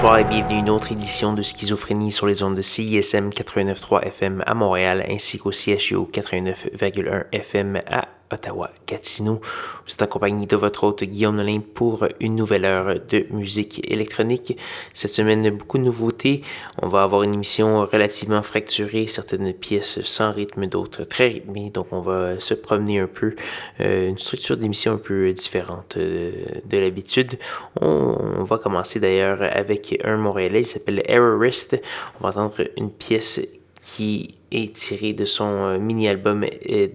Bonsoir et bienvenue à une autre édition de Schizophrénie sur les ondes de CISM 89.3 FM à Montréal ainsi qu'au CHIO 89.1 FM à Ottawa-Gatineau. Vous êtes accompagné de votre hôte Guillaume Nolin pour une nouvelle heure de musique électronique. Cette semaine, beaucoup de nouveautés. On va avoir une émission relativement fracturée, certaines pièces sans rythme, d'autres très rythmées. Donc on va se promener un peu, euh, une structure d'émission un peu différente euh, de l'habitude. On, on, va commencer d'ailleurs avec un Montréalais, il s'appelle Errorist. On va entendre une pièce qui est tiré de son euh, mini-album euh,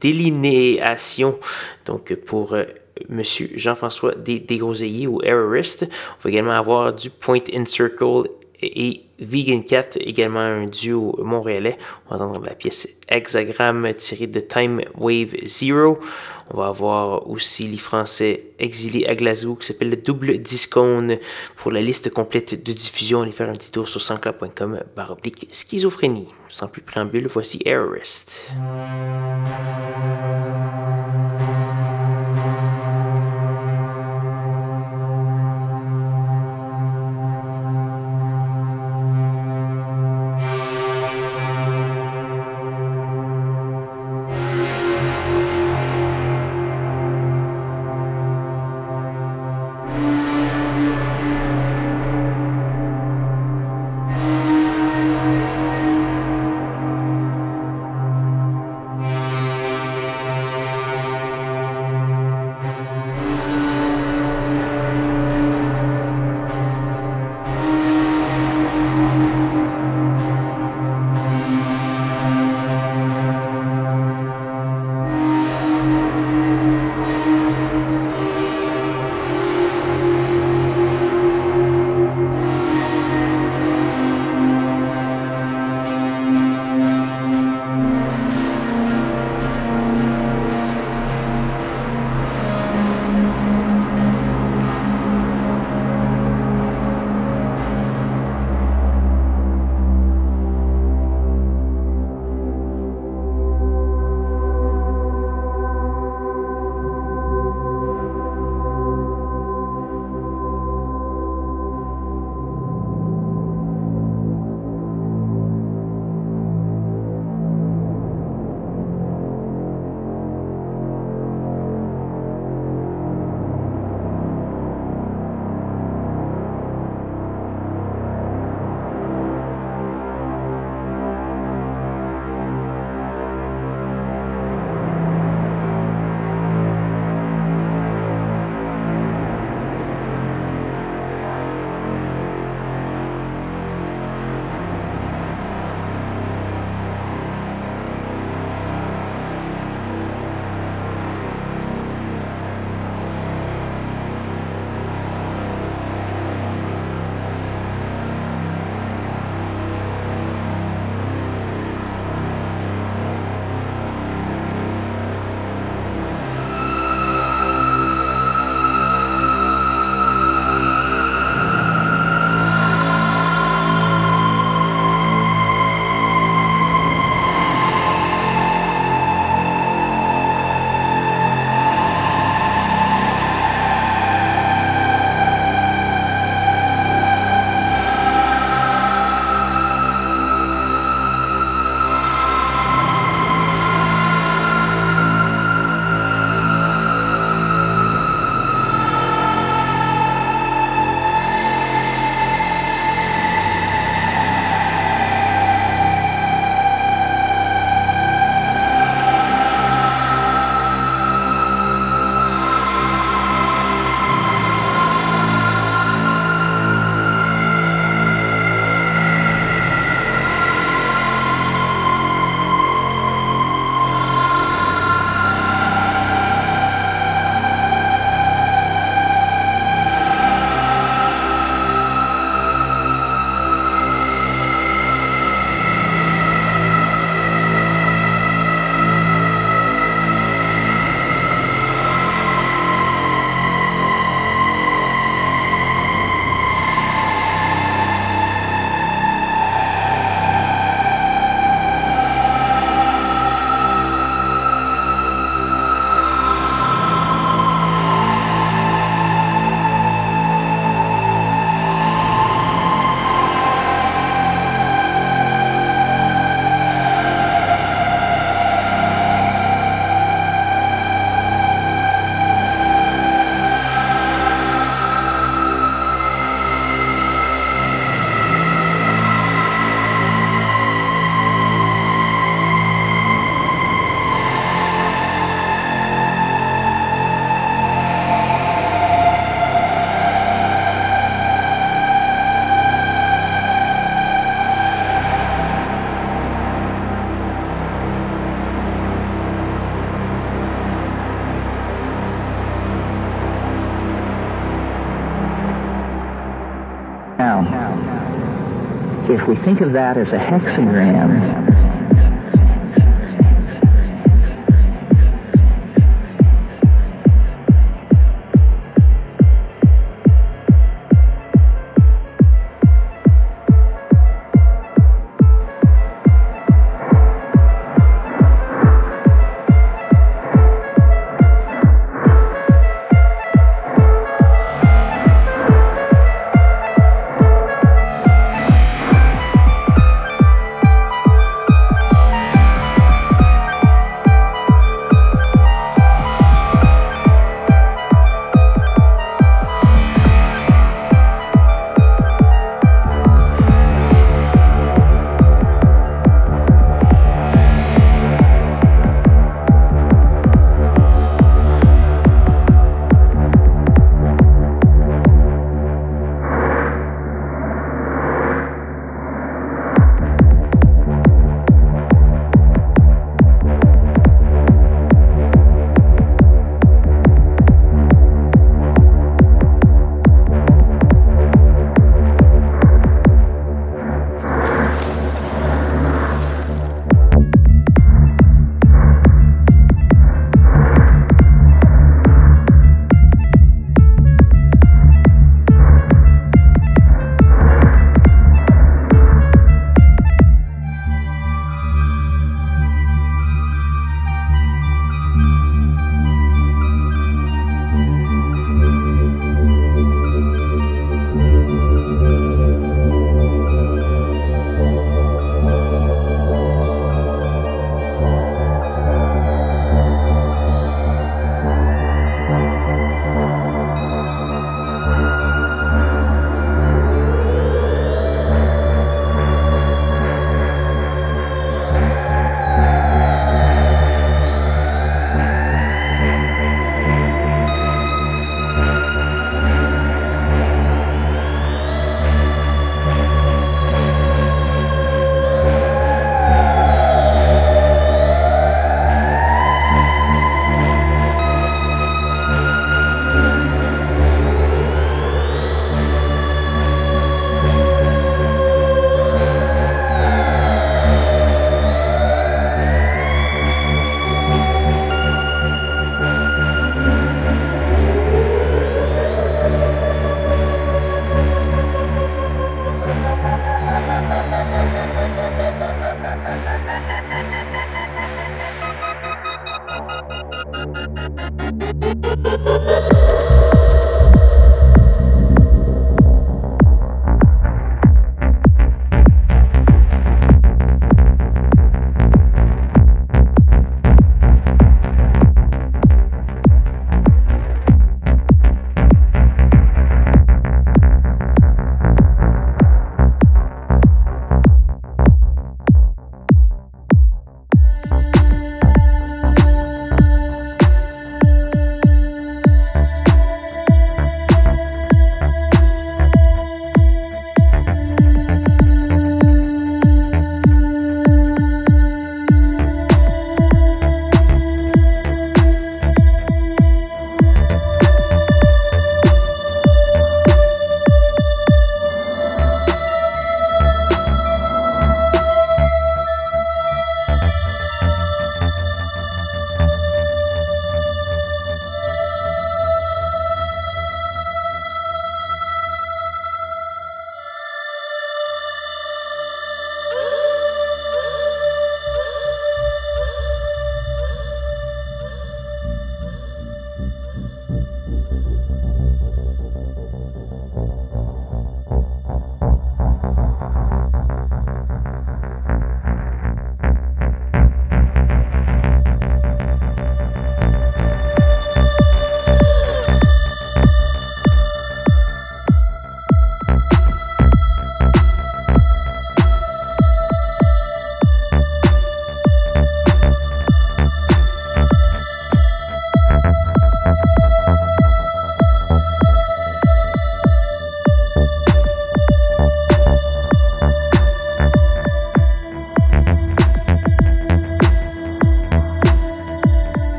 Délinéation, donc pour euh, Monsieur Jean-François Desgroseilliers ou Errorist. On va également avoir du Point in Circle et Vegan Cat, également un duo montréalais. On va entendre la pièce Hexagram tirée de Time Wave Zero. On va avoir aussi les Français exilés à Glasgow qui s'appelle le Double Discone. Pour la liste complète de diffusion, allez faire un petit tour sur sanscloud.com baroblique schizophrénie. Sans plus préambule, voici Airrest. We think of that as a hexagram,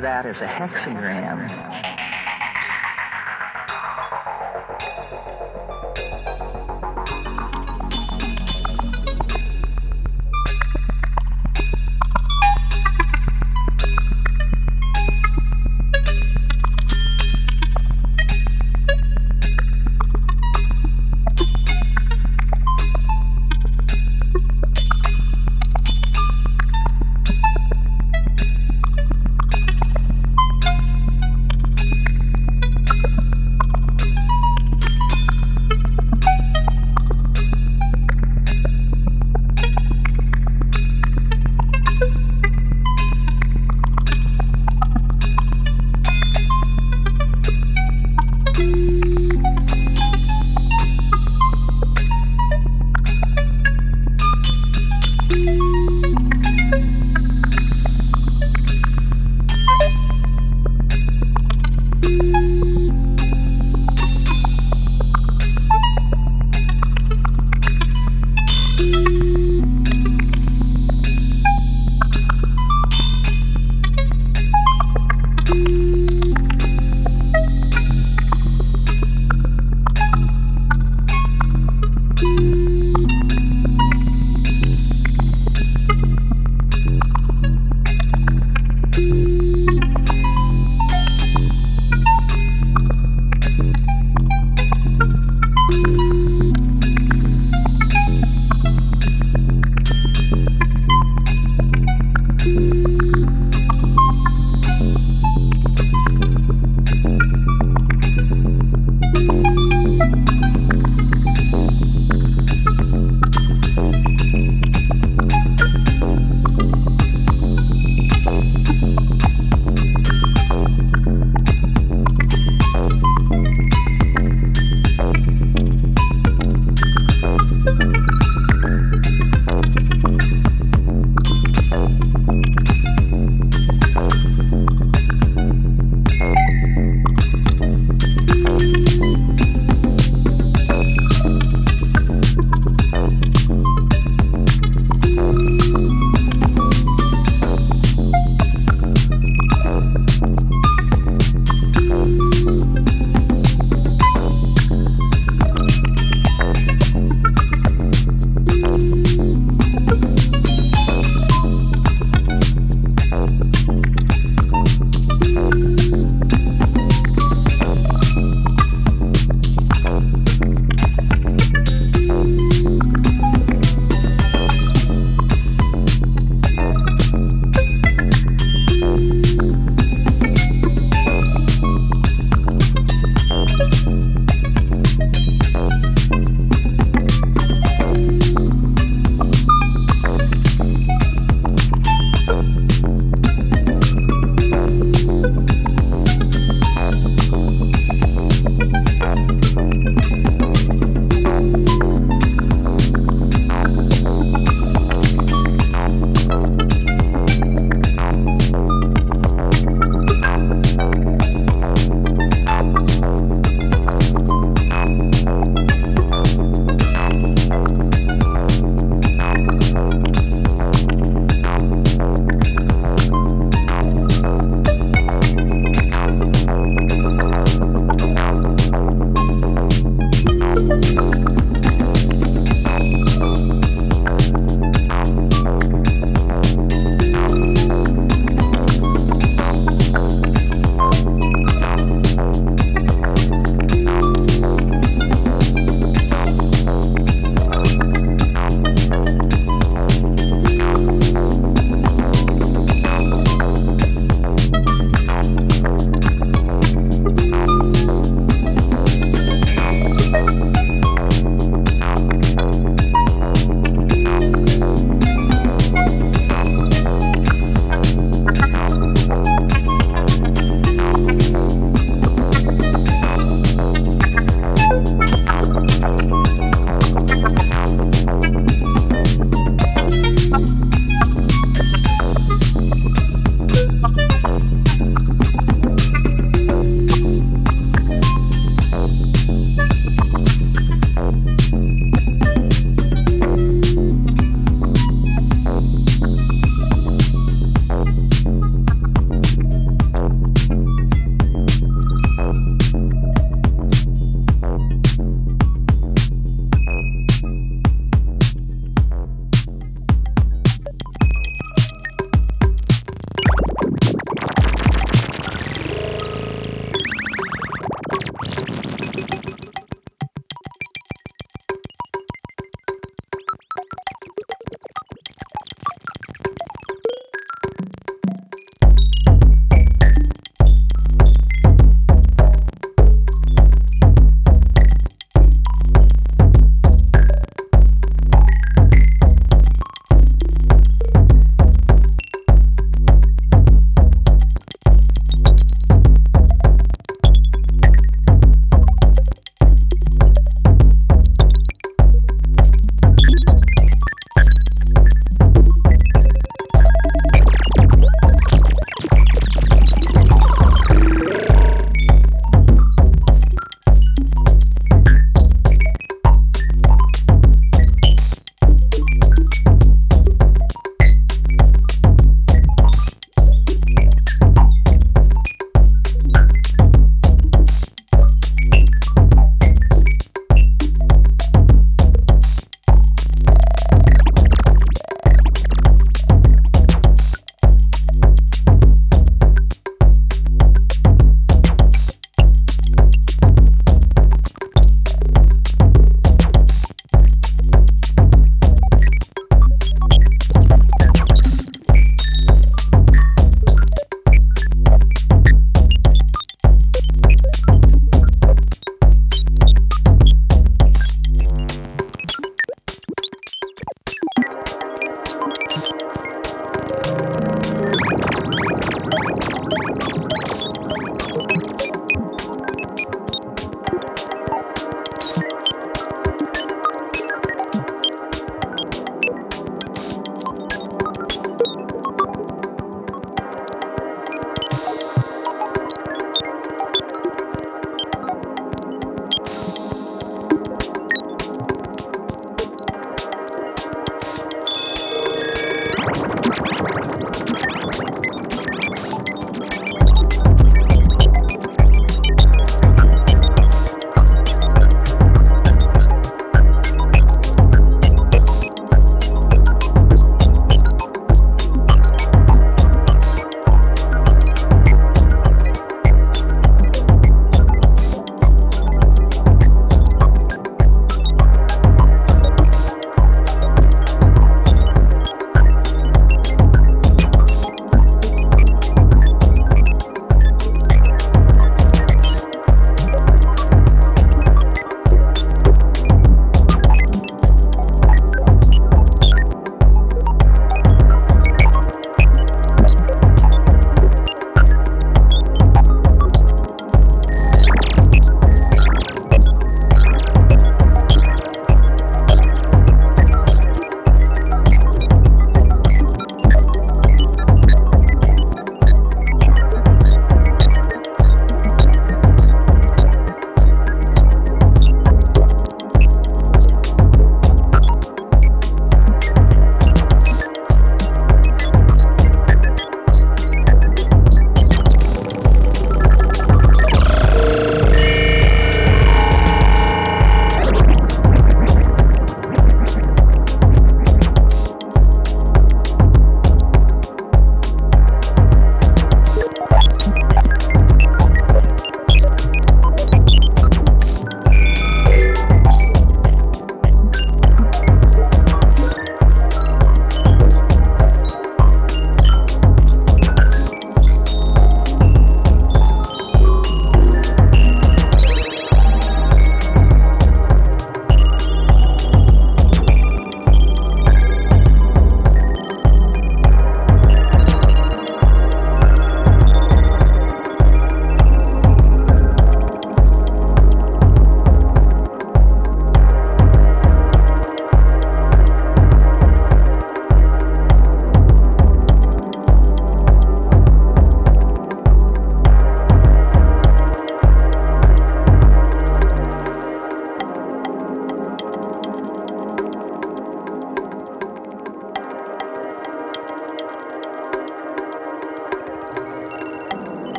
that as a hexagram,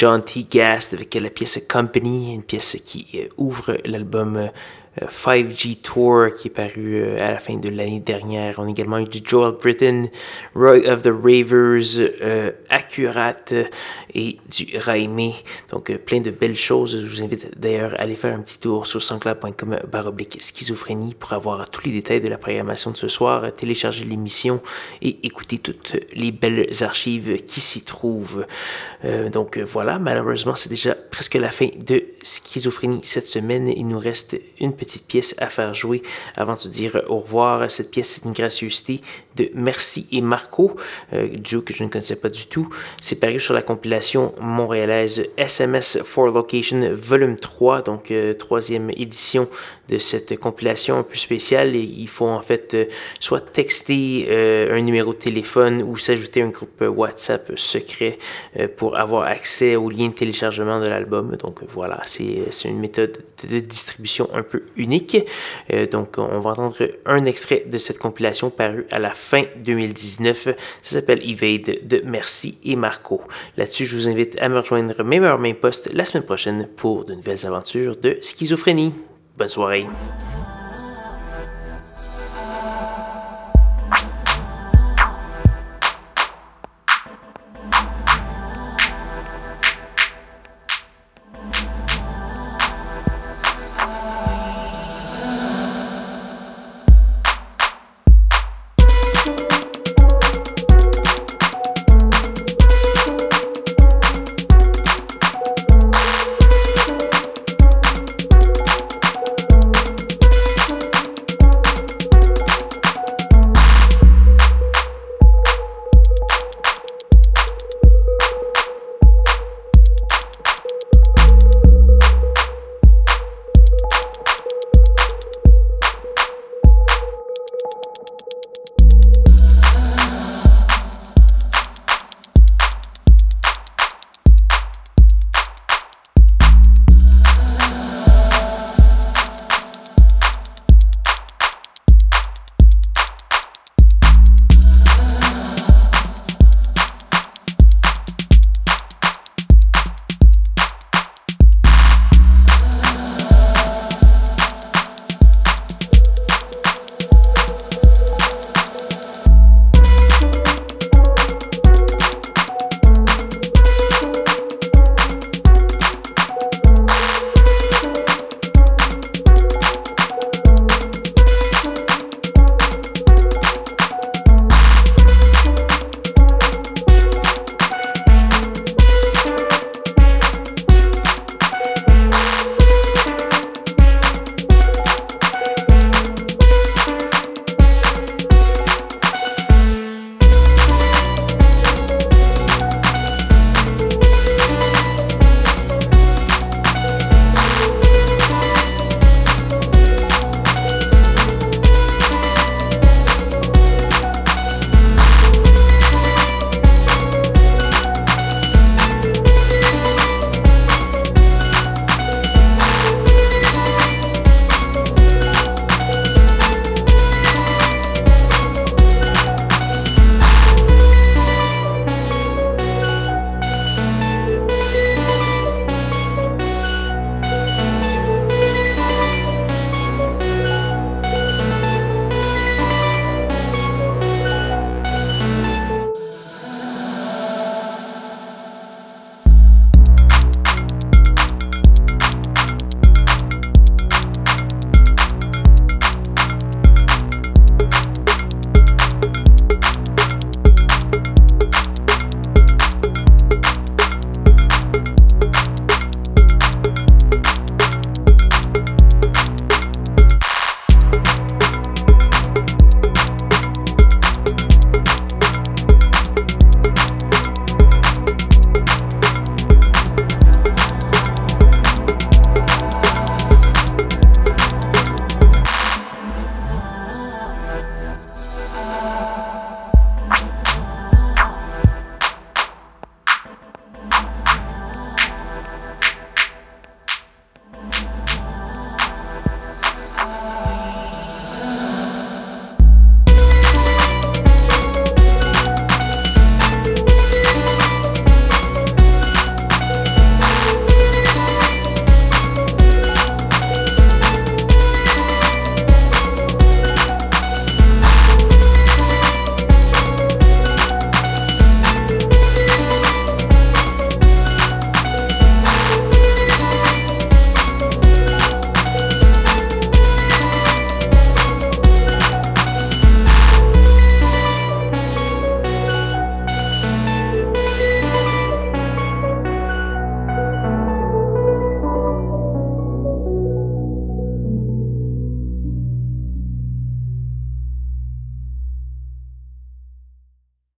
John T. Gast avec la pièce Company, une pièce qui euh, ouvre l'album euh, 5G euh, Tour qui est paru euh, à la fin de l'année dernière. On a également eu du Joel Britton, Roy of the Ravers, Accurate et du Raimé. Donc plein de belles choses. Je vous invite d'ailleurs à aller faire un petit tour sur sanscloud.com baroblique schizophrénie pour avoir tous les détails de la programmation de ce soir, télécharger l'émission et écouter toutes les belles archives qui s'y trouvent. donc voilà, malheureusement c'est déjà presque la fin de schizophrénie cette semaine. Il nous reste une petite pièce à faire jouer avant de se dire au revoir. Cette pièce, c'est une gracieuseté de Merci et Marco, euh, duo que je ne connaissais pas du tout. C'est paru sur la compilation montréalaise SMS for Location volume 3, donc euh, troisième édition de cette compilation un peu spéciale. Il faut en fait euh, soit texter euh, un numéro de téléphone ou s'ajouter un groupe WhatsApp secret pour avoir accès au lien de téléchargement de l'album. Donc voilà, c'est une méthode de distribution un peu unique. donc on va entendre un extrait de cette compilation paru à la fin 2019. Ça s'appelle Evade de Merci et Marco. Là-dessus, je vous invite à me rejoindre même heure, même poste la semaine prochaine pour de nouvelles aventures de schizophrénie. Bonne soirée.